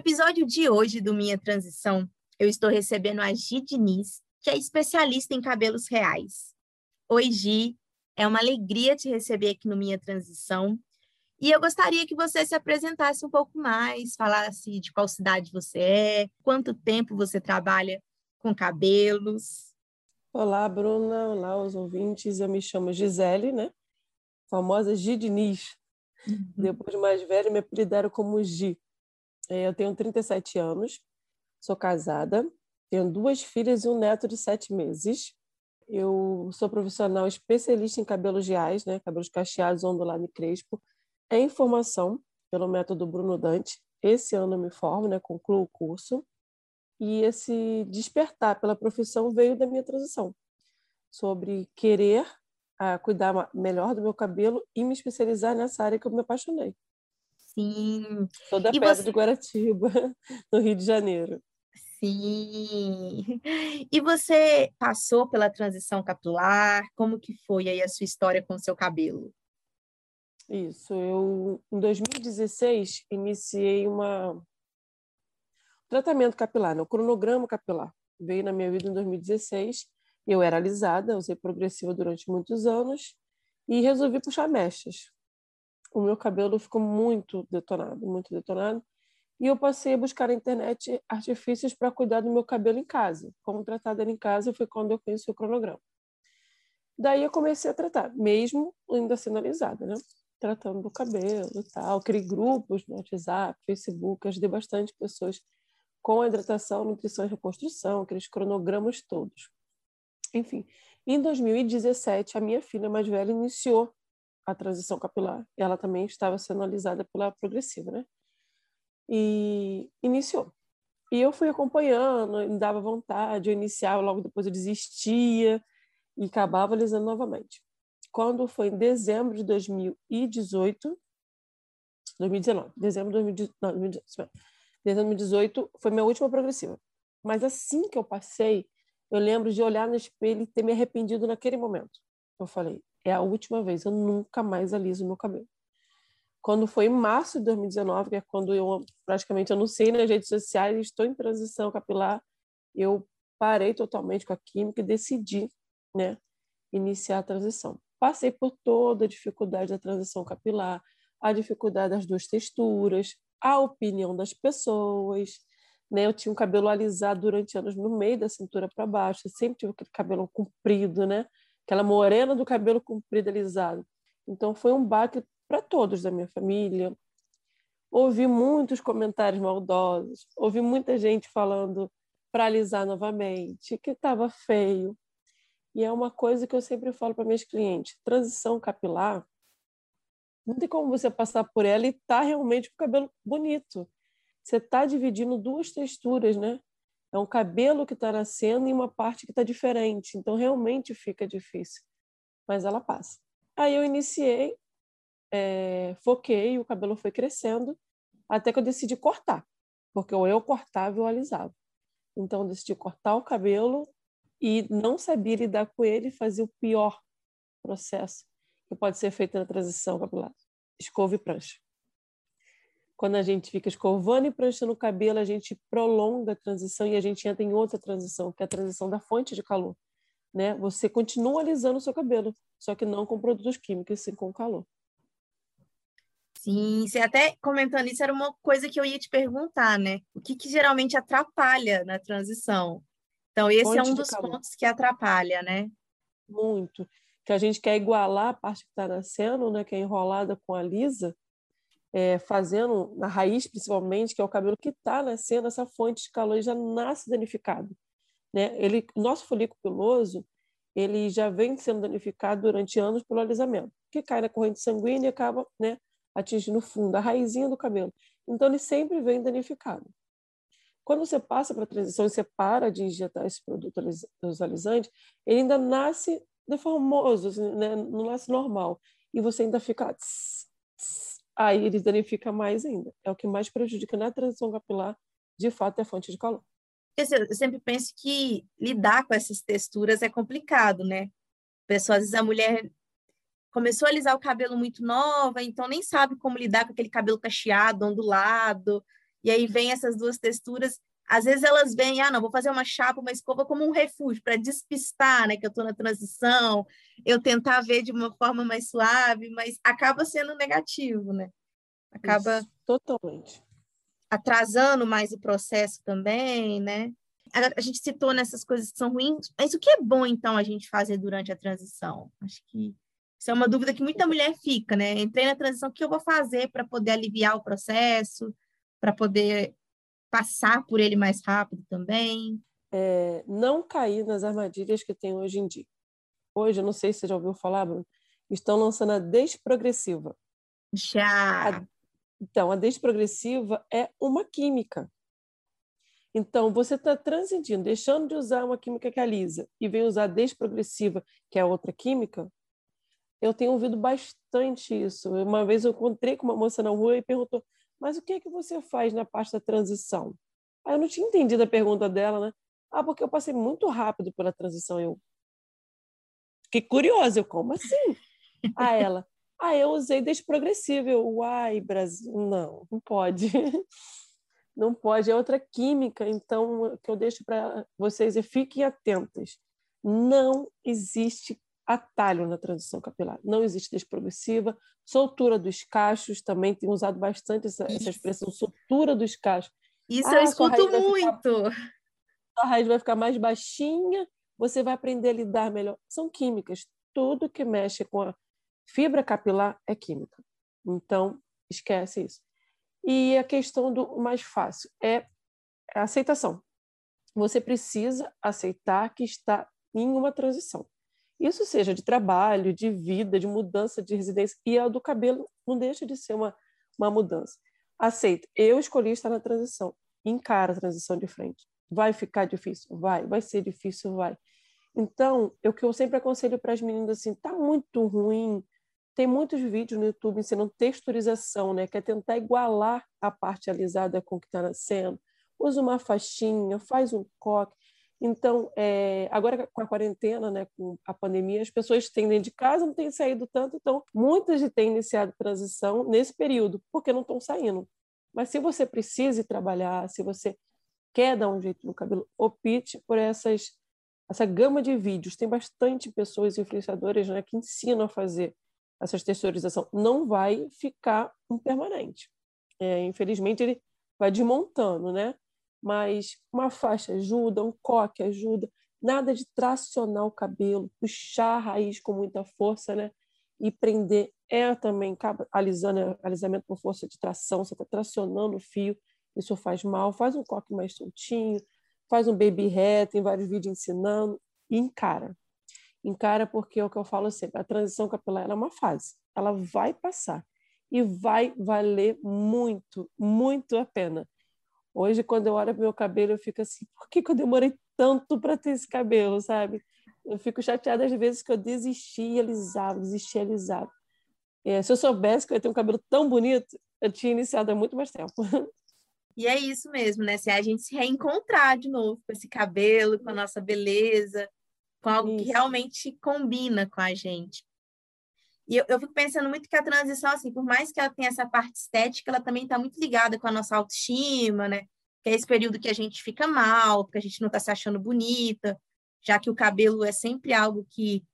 Episódio de hoje do Minha Transição, eu estou recebendo a Gi Diniz, que é especialista em cabelos reais. Oi, Gi, é uma alegria te receber aqui no Minha Transição. E eu gostaria que você se apresentasse um pouco mais, falasse de qual cidade você é, quanto tempo você trabalha com cabelos. Olá, Bruna. Olá, os ouvintes. Eu me chamo Gisele, né? Famosa Gi Diniz. Uhum. Depois de mais velha, me apelidaram como Gi. É, eu tenho 37 anos, sou casada, tenho duas filhas e um neto de sete meses. Eu sou profissional especialista em cabelos reais, né, cabelos cacheados, ondulado e crespo, em formação pelo método Bruno Dante. Esse ano eu me formo, né, concluo o curso. E esse despertar pela profissão veio da minha transição, sobre querer ah, cuidar melhor do meu cabelo e me especializar nessa área que eu me apaixonei. Sim. Toda a pedra você... de Guaratiba, no Rio de Janeiro. Sim. E você passou pela transição capilar? Como que foi aí a sua história com o seu cabelo? Isso, eu em 2016 iniciei uma tratamento capilar, né? o cronograma capilar. Veio na minha vida em 2016. Eu era alisada, usei progressiva durante muitos anos e resolvi puxar mechas o meu cabelo ficou muito detonado, muito detonado. E eu passei a buscar na internet artifícios para cuidar do meu cabelo em casa. Como tratar dele em casa foi quando eu conheci o cronograma. Daí eu comecei a tratar, mesmo ainda sendo alisada, né? Tratando do cabelo e tal. Criei grupos no WhatsApp, Facebook, ajudei bastante pessoas com hidratação, nutrição e reconstrução, aqueles cronogramas todos. Enfim, em 2017, a minha filha mais velha iniciou a transição capilar. Ela também estava sendo alisada pela progressiva, né? E iniciou. E eu fui acompanhando, me dava vontade, eu iniciava, logo depois eu desistia e acabava alisando novamente. Quando foi em dezembro de 2018, 2019, dezembro de 2018, dezembro de 2018 foi minha última progressiva. Mas assim que eu passei, eu lembro de olhar no espelho e ter me arrependido naquele momento. Eu falei, é a última vez, eu nunca mais aliso meu cabelo. Quando foi em março de 2019, que é quando eu praticamente anunciei nas redes sociais, estou em transição capilar, eu parei totalmente com a química e decidi, né, iniciar a transição. Passei por toda a dificuldade da transição capilar, a dificuldade das duas texturas, a opinião das pessoas, né? Eu tinha um cabelo alisado durante anos no meio da cintura para baixo, sempre tive aquele cabelo comprido, né? Aquela morena do cabelo comprido alisado. Então foi um baque para todos da minha família. Ouvi muitos comentários maldosos, ouvi muita gente falando para alisar novamente, que estava feio. E é uma coisa que eu sempre falo para meus clientes: transição capilar, não tem como você passar por ela e tá realmente com o cabelo bonito. Você está dividindo duas texturas, né? É um cabelo que está nascendo e uma parte que está diferente. Então, realmente fica difícil. Mas ela passa. Aí eu iniciei, é, foquei, o cabelo foi crescendo, até que eu decidi cortar. Porque ou eu cortava ou eu alisava. Então, eu decidi cortar o cabelo e não sabia lidar com ele fazer o pior processo que pode ser feito na transição capilar. Escova e prancha quando a gente fica escovando e pranchando o cabelo, a gente prolonga a transição e a gente entra em outra transição, que é a transição da fonte de calor. Né? Você continua alisando o seu cabelo, só que não com produtos químicos, sim com calor. Sim, você até comentando isso era uma coisa que eu ia te perguntar, né? O que, que geralmente atrapalha na transição? Então, esse é Fonte é um dos calor. pontos que atrapalha, né? Muito. Que a gente quer igualar a parte que está nascendo, né? Que é enrolada com a lisa, é, fazendo, na raiz principalmente, que é o cabelo que está nascendo, essa fonte de calor já nasce danificado. Né? Ele, nosso folículo piloso ele já vem sendo danificado durante anos pelo alisamento, que cai na corrente sanguínea e acaba né, atingindo o fundo, a raizinha do cabelo. Então, ele sempre vem danificado. Quando você passa para a transição e você para de injetar esse produto alisante, ele ainda nasce deformoso, assim, né? não nasce normal. E você ainda fica. Aí ele danifica mais ainda. É o que mais prejudica na transição capilar, de fato, é a fonte de calor. Eu sempre penso que lidar com essas texturas é complicado, né? Pessoas, às vezes a mulher começou a alisar o cabelo muito nova, então nem sabe como lidar com aquele cabelo cacheado, ondulado, e aí vem essas duas texturas. Às vezes elas vêm, ah, não, vou fazer uma chapa, uma escova como um refúgio para despistar, né, que eu estou na transição, eu tentar ver de uma forma mais suave, mas acaba sendo negativo, né? Acaba Isso, totalmente atrasando mais o processo também, né? A, a gente citou nessas coisas que são ruins, mas o que é bom então a gente fazer durante a transição? Acho que isso é uma dúvida que muita mulher fica, né? Entrei na transição, o que eu vou fazer para poder aliviar o processo, para poder passar por ele mais rápido também? É, não cair nas armadilhas que tem hoje em dia. Hoje, eu não sei se você já ouviu falar, Bruno, estão lançando a desprogressiva. Já. A, então, a desprogressiva é uma química. Então, você está transigindo, deixando de usar uma química que alisa e vem usar a desprogressiva, que é outra química, eu tenho ouvido bastante isso. Uma vez eu encontrei com uma moça na rua e perguntou: Mas o que é que você faz na parte da transição? Aí eu não tinha entendido a pergunta dela, né? Ah, porque eu passei muito rápido pela transição. Eu fiquei curiosa. Eu, como assim? A ela: Ah, eu usei desprogressivo. Eu, uai, Brasil, não, não pode. Não pode, é outra química. Então, que eu deixo para vocês e fiquem atentas. Não existe atalho na transição capilar. Não existe desprogressiva. Soltura dos cachos, também tem usado bastante essa, essa expressão, soltura dos cachos. Isso ah, eu escuto muito. Ficar, a raiz vai ficar mais baixinha, você vai aprender a lidar melhor. São químicas. Tudo que mexe com a fibra capilar é química. Então, esquece isso. E a questão do mais fácil é a aceitação. Você precisa aceitar que está em uma transição. Isso seja de trabalho, de vida, de mudança de residência. E a do cabelo não deixa de ser uma, uma mudança. Aceita. Eu escolhi estar na transição. Encara a transição de frente. Vai ficar difícil? Vai. Vai ser difícil? Vai. Então, o que eu sempre aconselho para as meninas assim, tá muito ruim. Tem muitos vídeos no YouTube ensinando texturização, né? Que é tentar igualar a parte alisada com o que está nascendo. Usa uma faixinha, faz um coque. Então, é, agora com a quarentena, né, com a pandemia, as pessoas têm dentro de casa, não têm saído tanto, então muitas têm iniciado transição nesse período, porque não estão saindo. Mas se você precisa trabalhar, se você quer dar um jeito no cabelo, opte por essas essa gama de vídeos. Tem bastante pessoas influenciadoras né, que ensinam a fazer essa texturização. Não vai ficar um permanente. É, infelizmente, ele vai desmontando, né? Mas uma faixa ajuda, um coque ajuda, nada de tracionar o cabelo, puxar a raiz com muita força, né? E prender é também alisando, alisamento com força de tração, você está tracionando o fio, isso faz mal, faz um coque mais soltinho, faz um baby hair, tem vários vídeos ensinando, e encara. Encara porque é o que eu falo sempre, a transição capilar é uma fase, ela vai passar e vai valer muito, muito a pena. Hoje, quando eu olho para meu cabelo, eu fico assim, por que, que eu demorei tanto para ter esse cabelo, sabe? Eu fico chateada às vezes que eu desisti e alisava, desisti e alisava. É, se eu soubesse que eu ia ter um cabelo tão bonito, eu tinha iniciado há muito mais tempo. E é isso mesmo, né? Se a gente se reencontrar de novo com esse cabelo, com a nossa beleza, com algo isso. que realmente combina com a gente. E eu, eu, fico pensando muito que a transição, assim, por mais que ela tenha essa parte estética, ela também está muito ligada com a nossa autoestima, né? Que é esse período que a gente fica mal, porque a gente não está se achando bonita, já que o cabelo é sempre algo que,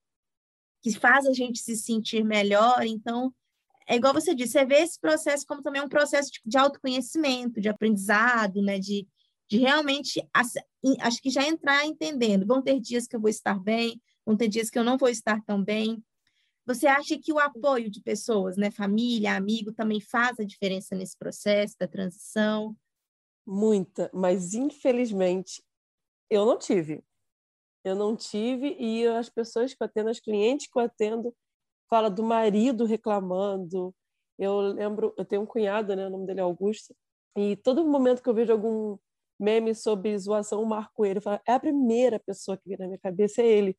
que faz a gente se sentir melhor. Então, é igual você disse, você vê esse processo como também um processo de, de autoconhecimento, de aprendizado, né? De, de realmente, acho que já entrar entendendo. Vão ter dias que eu vou estar bem, vão ter dias que eu não vou estar tão bem, você acha que o apoio de pessoas, né, família, amigo, também faz a diferença nesse processo da transição? Muita, mas infelizmente eu não tive. Eu não tive e as pessoas que eu atendo, as clientes que eu atendo, fala do marido reclamando, Eu lembro, eu tenho um cunhado, né? O nome dele é Augusto. E todo momento que eu vejo algum meme sobre zoação, eu marco ele. Eu falo, é a primeira pessoa que vem na minha cabeça, é ele.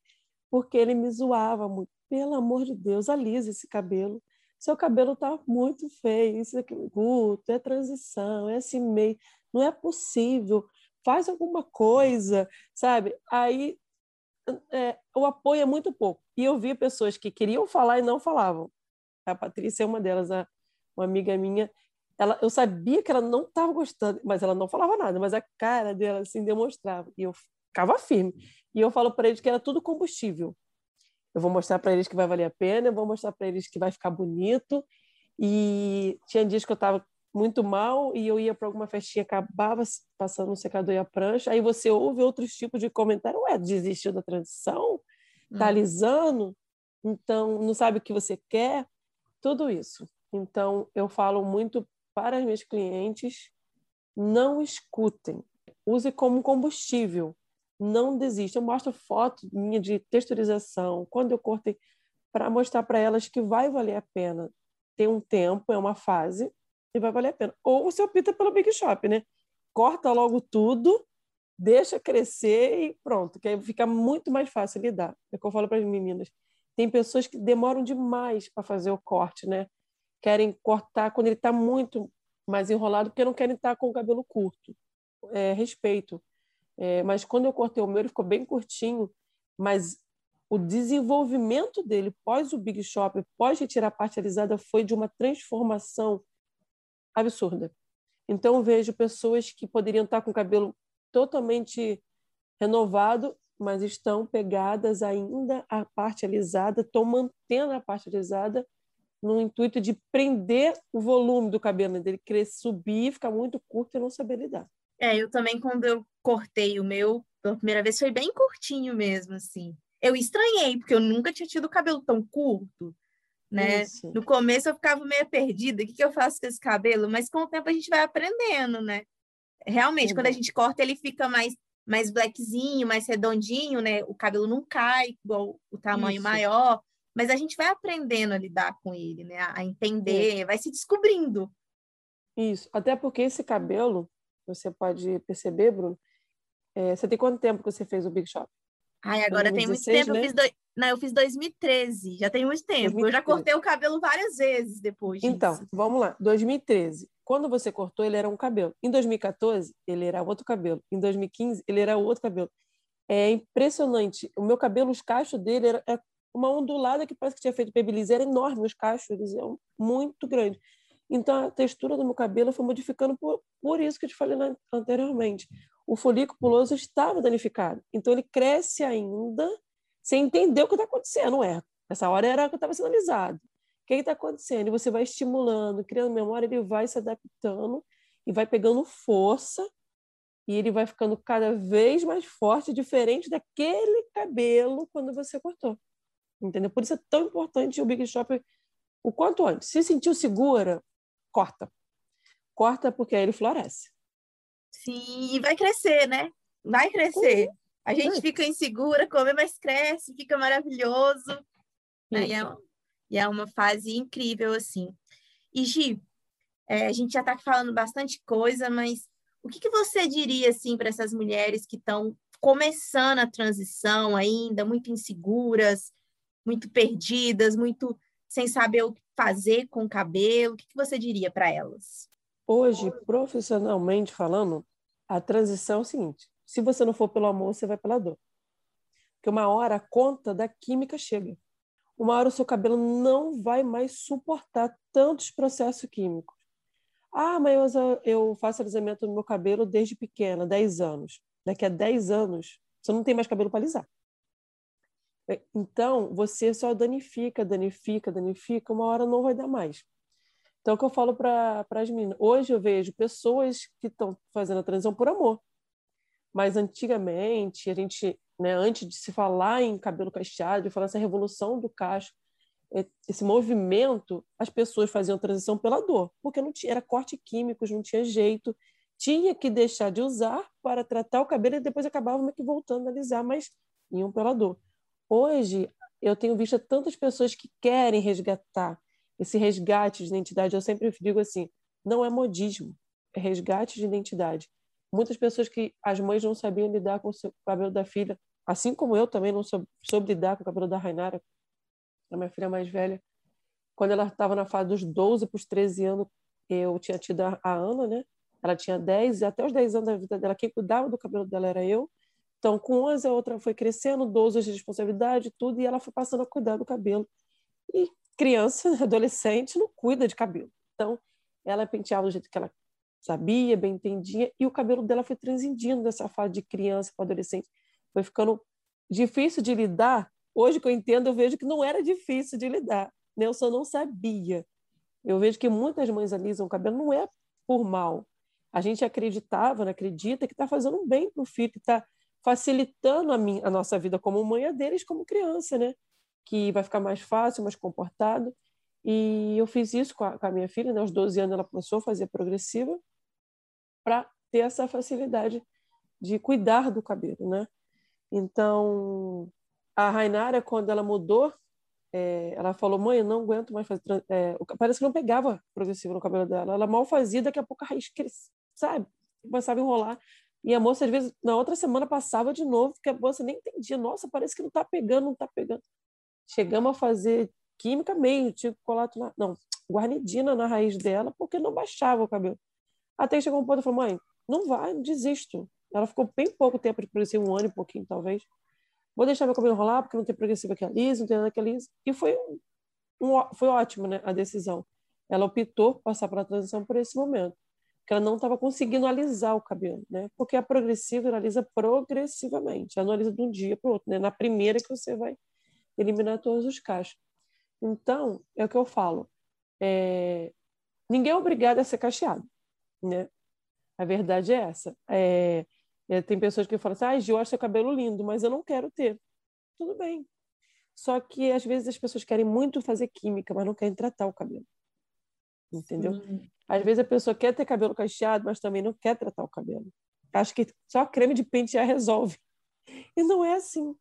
Porque ele me zoava muito. Pelo amor de Deus, alisa esse cabelo. Seu cabelo tá muito feio. Isso aqui, Guto, é transição, é assim meio. Não é possível. Faz alguma coisa, sabe? Aí é, o apoio é muito pouco. E eu vi pessoas que queriam falar e não falavam. A Patrícia é uma delas, uma amiga minha. Ela, eu sabia que ela não estava gostando, mas ela não falava nada, mas a cara dela assim demonstrava. E eu ficava firme. E eu falo para eles que era tudo combustível. Eu vou mostrar para eles que vai valer a pena, eu vou mostrar para eles que vai ficar bonito. E tinha dias que eu estava muito mal e eu ia para alguma festinha, acabava passando no secador e a prancha. Aí você ouve outros tipos de comentário: Ué, desistiu da transição? Tá hum. alisando? Então, não sabe o que você quer? Tudo isso. Então, eu falo muito para as minhas clientes: não escutem, use como combustível, não desista. Eu mostro foto minha de texturização, quando eu cortei, para mostrar para elas que vai valer a pena. Tem um tempo, é uma fase, e vai valer a pena. Ou você opta pelo Big Shop, né? Corta logo tudo, deixa crescer e pronto, que aí fica muito mais fácil lidar. É o que eu falo para as meninas. Tem pessoas que demoram demais para fazer o corte, né? Querem cortar quando ele está muito mais enrolado, porque não querem estar tá com o cabelo curto. É, respeito. É, mas quando eu cortei o meu, ele ficou bem curtinho, mas o desenvolvimento dele pós o Big Shop, pós retirar a parte alisada, foi de uma transformação absurda. Então, vejo pessoas que poderiam estar com o cabelo totalmente renovado, mas estão pegadas ainda à parte alisada, estão mantendo a parte alisada no intuito de prender o volume do cabelo dele, crescer, subir, ficar muito curto e não saber lidar. É, eu também, quando eu cortei o meu, pela primeira vez, foi bem curtinho mesmo, assim. Eu estranhei, porque eu nunca tinha tido cabelo tão curto né? Isso. No começo eu ficava meio perdida, o que, que eu faço com esse cabelo? Mas com o tempo a gente vai aprendendo, né? Realmente, uhum. quando a gente corta, ele fica mais, mais blackzinho, mais redondinho, né? O cabelo não cai igual o tamanho Isso. maior, mas a gente vai aprendendo a lidar com ele, né? A entender, vai se descobrindo. Isso, até porque esse cabelo, você pode perceber, Bruno, é, você tem quanto tempo que você fez o Big Shop? Ai, agora 2016, tem muito tempo. Né? Eu fiz do... Não, eu fiz 2013, já tem muito tempo. 2013. Eu já cortei o cabelo várias vezes depois disso. Então, vamos lá. 2013. Quando você cortou, ele era um cabelo. Em 2014, ele era outro cabelo. Em 2015, ele era outro cabelo. É impressionante. O meu cabelo, os cachos dele, era é uma ondulada que parece que tinha feito babyliss. Era enorme os cachos, eles eram muito grandes. Então, a textura do meu cabelo foi modificando por, por isso que eu te falei anteriormente o folículo puloso estava danificado. Então, ele cresce ainda sem entender o que está acontecendo. É, essa hora era o que estava sendo alisado. O que está acontecendo? E você vai estimulando, criando memória, ele vai se adaptando e vai pegando força e ele vai ficando cada vez mais forte, diferente daquele cabelo quando você cortou. Entendeu? Por isso é tão importante o Big Shop o quanto antes. Se sentiu segura, corta. Corta porque aí ele floresce. Sim, e vai crescer, né? Vai crescer. Uhum. A gente fica insegura, come, mas cresce, fica maravilhoso. Né? E, é, e, é, uma fase incrível, assim. E, Gi, é, a gente já está falando bastante coisa, mas o que, que você diria, assim, para essas mulheres que estão começando a transição ainda, muito inseguras, muito perdidas, muito sem saber o que fazer com o cabelo? O que, que você diria para elas? Hoje, profissionalmente falando, a transição é o seguinte: se você não for pelo amor, você vai pela dor. Porque uma hora a conta da química chega. Uma hora o seu cabelo não vai mais suportar tantos processos químicos. Ah, mas eu faço alisamento no meu cabelo desde pequena, 10 anos. Daqui a 10 anos, você não tem mais cabelo para alisar. É, então, você só danifica, danifica, danifica, uma hora não vai dar mais. Então, é o que eu falo para as meninas. Hoje eu vejo pessoas que estão fazendo a transição por amor. Mas antigamente, a gente, né, antes de se falar em cabelo cacheado, de falar essa revolução do cacho, é, esse movimento, as pessoas faziam transição pela dor, porque não tinha, era corte químicos, não tinha jeito, tinha que deixar de usar para tratar o cabelo e depois acabavam que voltando a alisar, mas iam pela dor. Hoje, eu tenho visto tantas pessoas que querem resgatar esse resgate de identidade. Eu sempre digo assim, não é modismo, é resgate de identidade. Muitas pessoas que as mães não sabiam lidar com o cabelo da filha, assim como eu também não soube, soube lidar com o cabelo da Rainara, a minha filha mais velha. Quando ela estava na fase dos 12 para os 13 anos, eu tinha tido a, a Ana, né? Ela tinha 10, e até os 10 anos da vida dela, quem cuidava do cabelo dela era eu. Então, com 11, a outra foi crescendo, 12 de responsabilidade, tudo, e ela foi passando a cuidar do cabelo. E criança, adolescente, não cuida de cabelo. Então, ela penteava do jeito que ela sabia, bem entendia, e o cabelo dela foi transigindo dessa fase de criança para adolescente. Foi ficando difícil de lidar. Hoje que eu entendo, eu vejo que não era difícil de lidar. Nelson não sabia. Eu vejo que muitas mães alisam o cabelo, não é por mal. A gente acreditava, né, acredita que está fazendo bem para o filho, que está facilitando a, minha, a nossa vida como mãe a deles como criança, né? Que vai ficar mais fácil, mais comportado. E eu fiz isso com a, com a minha filha, né? aos 12 anos ela começou a fazer progressiva para ter essa facilidade de cuidar do cabelo, né? Então, a Rainara, quando ela mudou, é, ela falou, mãe, eu não aguento mais fazer... É, parece que não pegava progressivo no cabelo dela. Ela mal fazia, daqui a pouco a raiz crescia, sabe? Começava a enrolar. E a moça, às vezes, na outra semana passava de novo, porque a moça nem entendia. Nossa, parece que não está pegando, não está pegando. Chegamos a fazer química meio, tinha colato na, não, guarnidina na raiz dela, porque não baixava o cabelo. Até chegou um ponto e falou, mãe, não vai, desisto. Ela ficou bem pouco tempo de progressivo, um ano e pouquinho, talvez. Vou deixar meu cabelo rolar, porque não tem progressiva que lisa, não tem nada que é lisa. E foi, um, foi ótimo, né, a decisão. Ela optou por passar pela transição por esse momento que ela não estava conseguindo alisar o cabelo, né? Porque a progressiva ela alisa progressivamente, ela não alisa de um dia para o outro, né? Na primeira que você vai eliminar todos os cachos. Então, é o que eu falo, é... ninguém é obrigado a ser cacheado, né? A verdade é essa. É... É, tem pessoas que falam assim, ah, Gil, eu acho seu cabelo lindo, mas eu não quero ter. Tudo bem. Só que, às vezes, as pessoas querem muito fazer química, mas não querem tratar o cabelo. Entendeu? Sim. Às vezes a pessoa quer ter cabelo cacheado, mas também não quer tratar o cabelo. Acho que só creme de pentear resolve. E não é assim,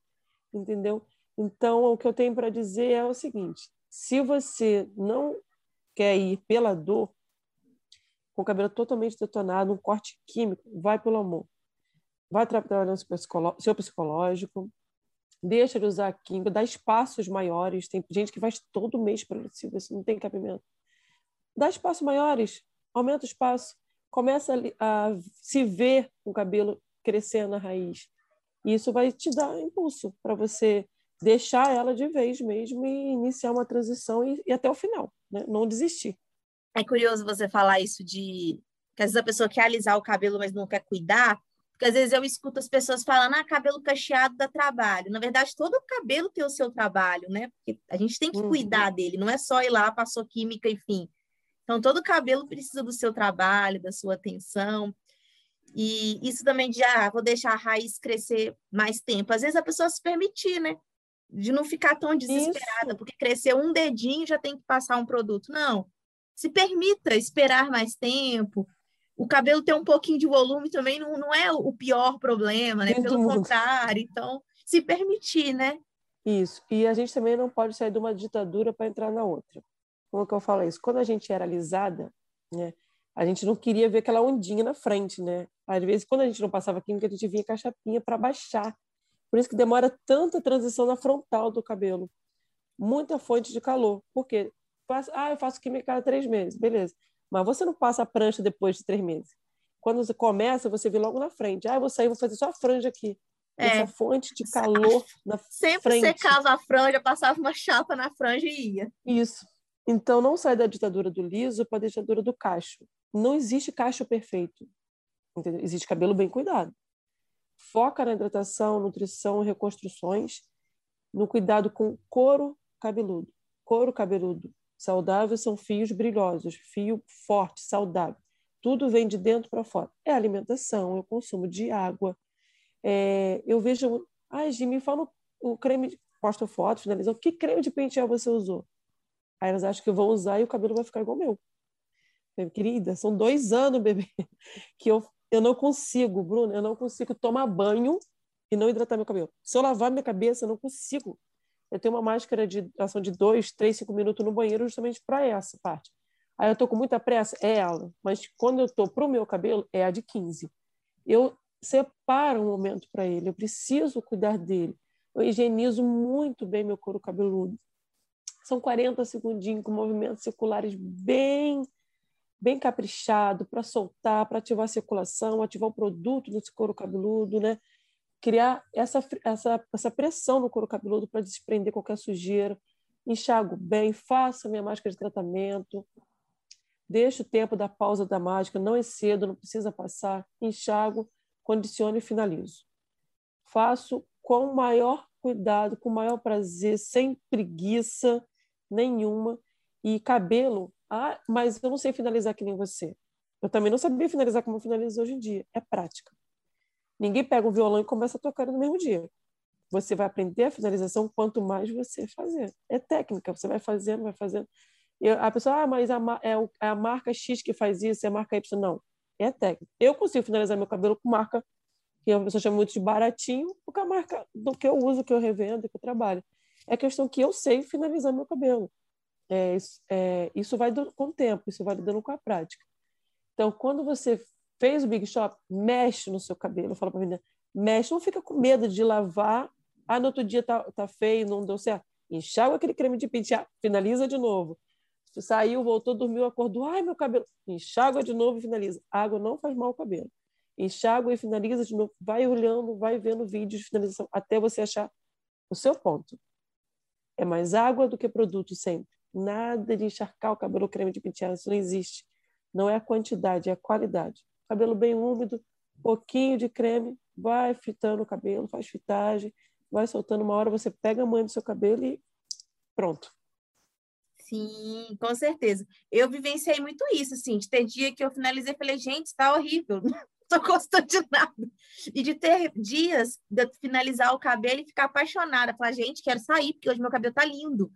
entendeu? Então, o que eu tenho para dizer é o seguinte: se você não quer ir pela dor, com o cabelo totalmente detonado, um corte químico, vai pelo amor. Vai trabalhar no seu psicológico, deixa de usar química, dá espaços maiores. Tem gente que faz todo mês progressivo, isso não tem cabimento dá espaços maiores, aumenta o espaço, começa a, a se ver o cabelo crescendo na raiz. E isso vai te dar impulso para você deixar ela de vez mesmo e iniciar uma transição e, e até o final, né? não desistir. É curioso você falar isso de que às vezes a pessoa quer alisar o cabelo, mas não quer cuidar, porque às vezes eu escuto as pessoas falando, ah, cabelo cacheado dá trabalho. Na verdade, todo cabelo tem o seu trabalho, né? Porque a gente tem que uhum. cuidar dele, não é só ir lá, passou química, enfim. Então, todo cabelo precisa do seu trabalho, da sua atenção. E isso também de, ah, vou deixar a raiz crescer mais tempo. Às vezes a pessoa se permitir, né? De não ficar tão desesperada, isso. porque cresceu um dedinho já tem que passar um produto. Não. Se permita esperar mais tempo. O cabelo ter um pouquinho de volume também não, não é o pior problema, né? Pelo contrário. Então, se permitir, né? Isso. E a gente também não pode sair de uma ditadura para entrar na outra como que eu falo isso? Quando a gente era alisada, né, a gente não queria ver aquela ondinha na frente, né? Às vezes, quando a gente não passava química, a gente vinha com a chapinha para baixar. Por isso que demora tanta transição na frontal do cabelo. Muita fonte de calor. Por quê? Ah, eu faço química cada três meses. Beleza. Mas você não passa a prancha depois de três meses. Quando você começa, você vê logo na frente. Ah, eu vou sair, vou fazer só a franja aqui. É. Essa fonte de calor na Sempre frente. Sempre secava a franja, passava uma chapa na franja e ia. Isso. Então, não sai da ditadura do liso para a ditadura do cacho. Não existe cacho perfeito. Entendeu? Existe cabelo bem cuidado. Foca na hidratação, nutrição, reconstruções, no cuidado com couro cabeludo. Couro cabeludo saudável são fios brilhosos, fio forte, saudável. Tudo vem de dentro para fora. É alimentação, é o consumo de água. É, eu vejo. Ai, Jimmy, fala o creme. Posta fotos, finalizando. Que creme de pentear você usou? Aí elas acham que eu vou usar e o cabelo vai ficar igual meu. Falei, Querida, são dois anos, bebê, que eu, eu não consigo, Bruno, eu não consigo tomar banho e não hidratar meu cabelo. Se eu lavar minha cabeça, eu não consigo. Eu tenho uma máscara de ação de dois, três, cinco minutos no banheiro justamente para essa parte. Aí eu estou com muita pressa, é ela. Mas quando eu estou para o meu cabelo, é a de 15. Eu separo um momento para ele, eu preciso cuidar dele. Eu higienizo muito bem meu couro cabeludo. São 40 segundinhos com movimentos circulares bem bem caprichado para soltar, para ativar a circulação, ativar o produto nesse couro cabeludo, né? Criar essa, essa, essa pressão no couro cabeludo para desprender qualquer sujeira. Enxago bem, faço minha máscara de tratamento, deixo o tempo da pausa da mágica, não é cedo, não precisa passar, enxago, condiciono e finalizo. Faço com o maior cuidado, com o maior prazer, sem preguiça nenhuma. E cabelo ah, mas eu não sei finalizar que nem você. Eu também não sabia finalizar como eu finalizo hoje em dia. É prática. Ninguém pega um violão e começa a tocar no mesmo dia. Você vai aprender a finalização quanto mais você fazer. É técnica, você vai fazendo, vai fazendo. E a pessoa, ah, mas a, é, é a marca X que faz isso, é a marca Y. Não, é técnica. Eu consigo finalizar meu cabelo com marca que a pessoa chama muito de baratinho, porque a marca do que eu uso, que eu revendo, que eu trabalho. É questão que eu sei finalizar meu cabelo. É, é, isso vai com o tempo, isso vai lidando com a prática. Então, quando você fez o Big Shop, mexe no seu cabelo. Fala para a menina, mexe, não fica com medo de lavar. Ah, no outro dia tá, tá feio, não deu certo. Enxágua aquele creme de pentear, finaliza de novo. Saiu, voltou, dormiu, acordou. Ai, meu cabelo. Enxágua de novo e finaliza. água não faz mal ao cabelo. Enxágua e finaliza de novo. Vai olhando, vai vendo vídeos de finalização até você achar o seu ponto. É mais água do que produto sempre. Nada de encharcar o cabelo creme de pentear, isso não existe. Não é a quantidade, é a qualidade. Cabelo bem úmido, pouquinho de creme, vai fitando o cabelo, faz fitagem, vai soltando uma hora, você pega a manha do seu cabelo e pronto. Sim, com certeza. Eu vivenciei muito isso, assim, de ter dia que eu finalizei e falei, gente, está horrível, tô gostando de nada. E de ter dias de finalizar o cabelo e ficar apaixonada, falar, gente, quero sair, porque hoje meu cabelo tá lindo.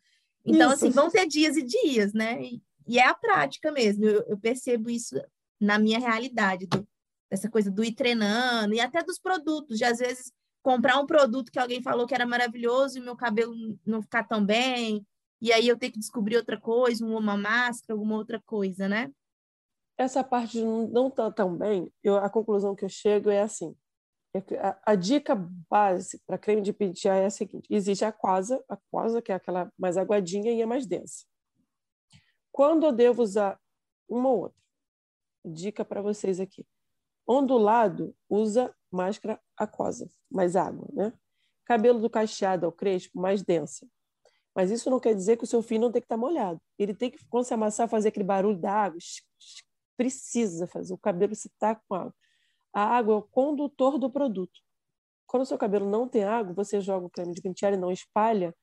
Então, isso. assim, vão ter dias e dias, né? E, e é a prática mesmo. Eu, eu, percebo isso na minha realidade, do, dessa coisa do ir treinando e até dos produtos, de às vezes comprar um produto que alguém falou que era maravilhoso e meu cabelo não ficar tão bem, e aí eu ter que descobrir outra coisa, uma máscara, alguma outra coisa, né? Essa parte não estar tá tão bem, eu, a conclusão que eu chego é assim: a, a dica base para creme de pentear é a seguinte: existe a aquosa, a aquosa que é aquela mais aguadinha e é mais densa. Quando eu devo usar uma ou outra? Dica para vocês aqui. Ondulado usa máscara aquosa, mais água, né? Cabelo do cacheado ao crespo, mais densa. Mas isso não quer dizer que o seu fio não tem que estar tá molhado. Ele tem que, quando você amassar, fazer aquele barulho da água. Precisa fazer. O cabelo se está com água. A água é o condutor do produto. Quando o seu cabelo não tem água, você joga o creme de pentear e não espalha,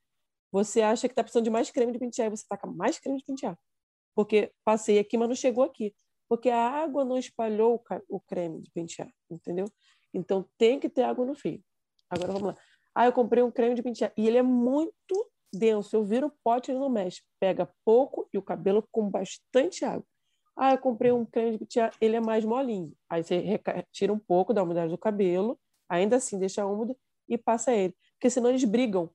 você acha que está precisando de mais creme de pentear e você taca mais creme de pentear. Porque passei aqui, mas não chegou aqui. Porque a água não espalhou o creme de pentear, entendeu? Então tem que ter água no fio. Agora vamos lá. Ah, eu comprei um creme de pentear e ele é muito denso. Eu viro o pote e ele não mexe. Pega pouco e o cabelo com bastante água. Ah, eu comprei um creme de pentear, ele é mais molinho. Aí você tira um pouco da umidade do cabelo, ainda assim deixa úmido e passa ele. Porque senão eles brigam.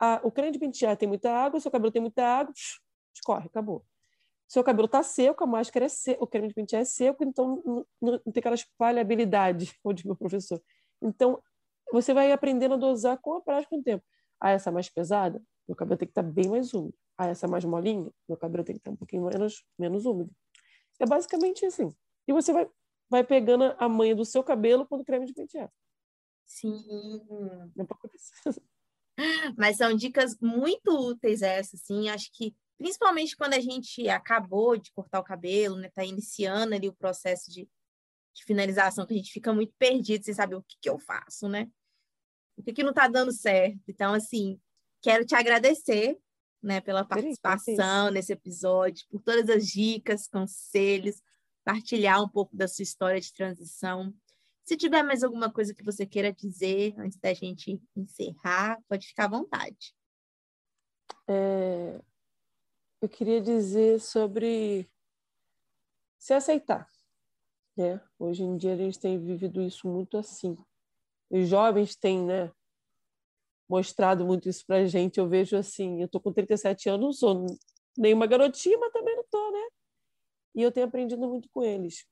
Ah, o creme de pentear tem muita água, seu cabelo tem muita água, escorre, acabou. Seu cabelo está seco, a máscara é seca, o creme de pentear é seco, então não, não, tem aquela espalhabilidade, como diz meu professor. Então, você vai aprendendo a dosar com a prática com o tempo. Ah, essa mais pesada, meu cabelo tem que estar tá bem mais úmido. Ah, essa mais molinha, meu cabelo tem que estar tá um pouquinho menos, menos úmido. É basicamente assim. E você vai, vai pegando a manha do seu cabelo quando creme de pentear. Sim. É um pouco disso. Mas são dicas muito úteis essas, assim. Acho que principalmente quando a gente acabou de cortar o cabelo, né? Tá iniciando ali o processo de, de finalização, que a gente fica muito perdido sem saber o que, que eu faço, né? O que, que não tá dando certo. Então, assim, quero te agradecer né, pela participação nesse episódio, por todas as dicas, conselhos, partilhar um pouco da sua história de transição. Se tiver mais alguma coisa que você queira dizer antes da gente encerrar, pode ficar à vontade. É, eu queria dizer sobre se aceitar. Né? Hoje em dia a gente tem vivido isso muito assim. Os jovens têm, né? Mostrado muito isso pra gente. Eu vejo assim, eu tô com 37 anos, não sou nenhuma garotinha, mas também não tô, né? E eu tenho aprendido muito com eles.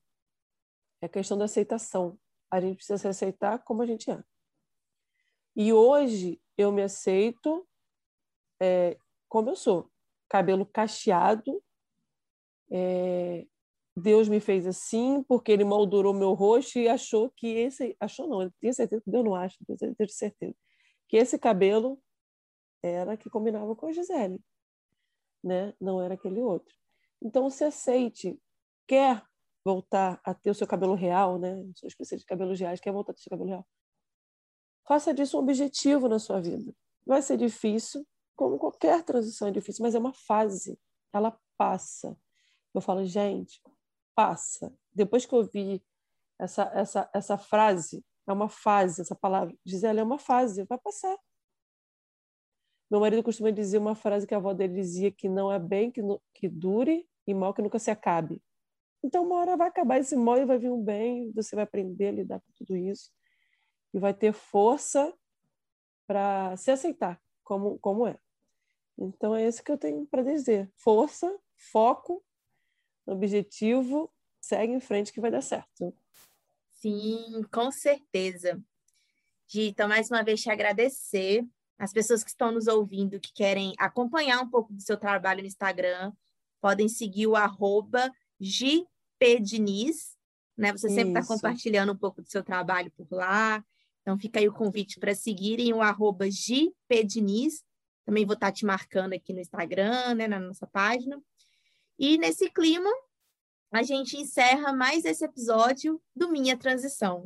É a questão da aceitação. A gente precisa se aceitar como a gente é. E hoje eu me aceito é, como eu sou. Cabelo cacheado. É, Deus me fez assim porque ele moldurou meu rosto e achou que esse... Achou não, eu tenho certeza que Deus não acha, tenho certeza. Que esse cabelo era que combinava com a Gisele. Né? Não era aquele outro. Então, se aceite. Quer voltar a ter o seu cabelo real, né? Sou especialista de cabelos reais, quer voltar a ter o seu cabelo real. Faça disso um objetivo na sua vida. Vai ser difícil, como qualquer transição é difícil, mas é uma fase. Ela passa. Eu falo, gente, passa. Depois que eu vi essa, essa, essa frase, é uma fase, essa palavra, Gisele, é uma fase, vai passar. Meu marido costuma dizer uma frase que a avó dele dizia que não é bem que, que dure e mal que nunca se acabe. Então, uma hora vai acabar esse mal e vai vir um bem, você vai aprender a lidar com tudo isso e vai ter força para se aceitar como, como é. Então, é isso que eu tenho para dizer. Força, foco, objetivo, segue em frente que vai dar certo. Sim, com certeza. Gita, mais uma vez te agradecer. As pessoas que estão nos ouvindo, que querem acompanhar um pouco do seu trabalho no Instagram, podem seguir o arroba né? Você sempre está compartilhando um pouco do seu trabalho por lá. Então fica aí o convite para seguirem o arroba Também vou estar tá te marcando aqui no Instagram, né? Na nossa página. E nesse clima, a gente encerra mais esse episódio do Minha Transição.